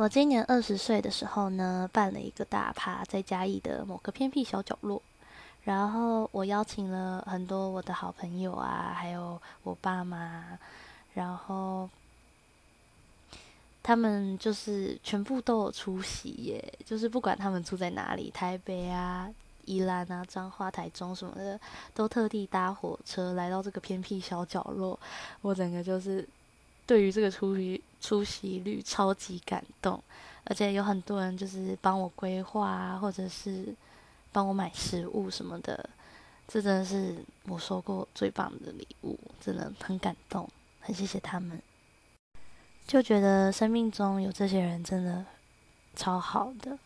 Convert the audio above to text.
我今年二十岁的时候呢，办了一个大趴，在嘉义的某个偏僻小角落。然后我邀请了很多我的好朋友啊，还有我爸妈，然后他们就是全部都有出席耶。就是不管他们住在哪里，台北啊、宜兰啊、彰化、台中什么的，都特地搭火车来到这个偏僻小角落。我整个就是对于这个出席。出席率超级感动，而且有很多人就是帮我规划啊，或者是帮我买食物什么的，这真的是我收过最棒的礼物，真的很感动，很谢谢他们。就觉得生命中有这些人真的超好的。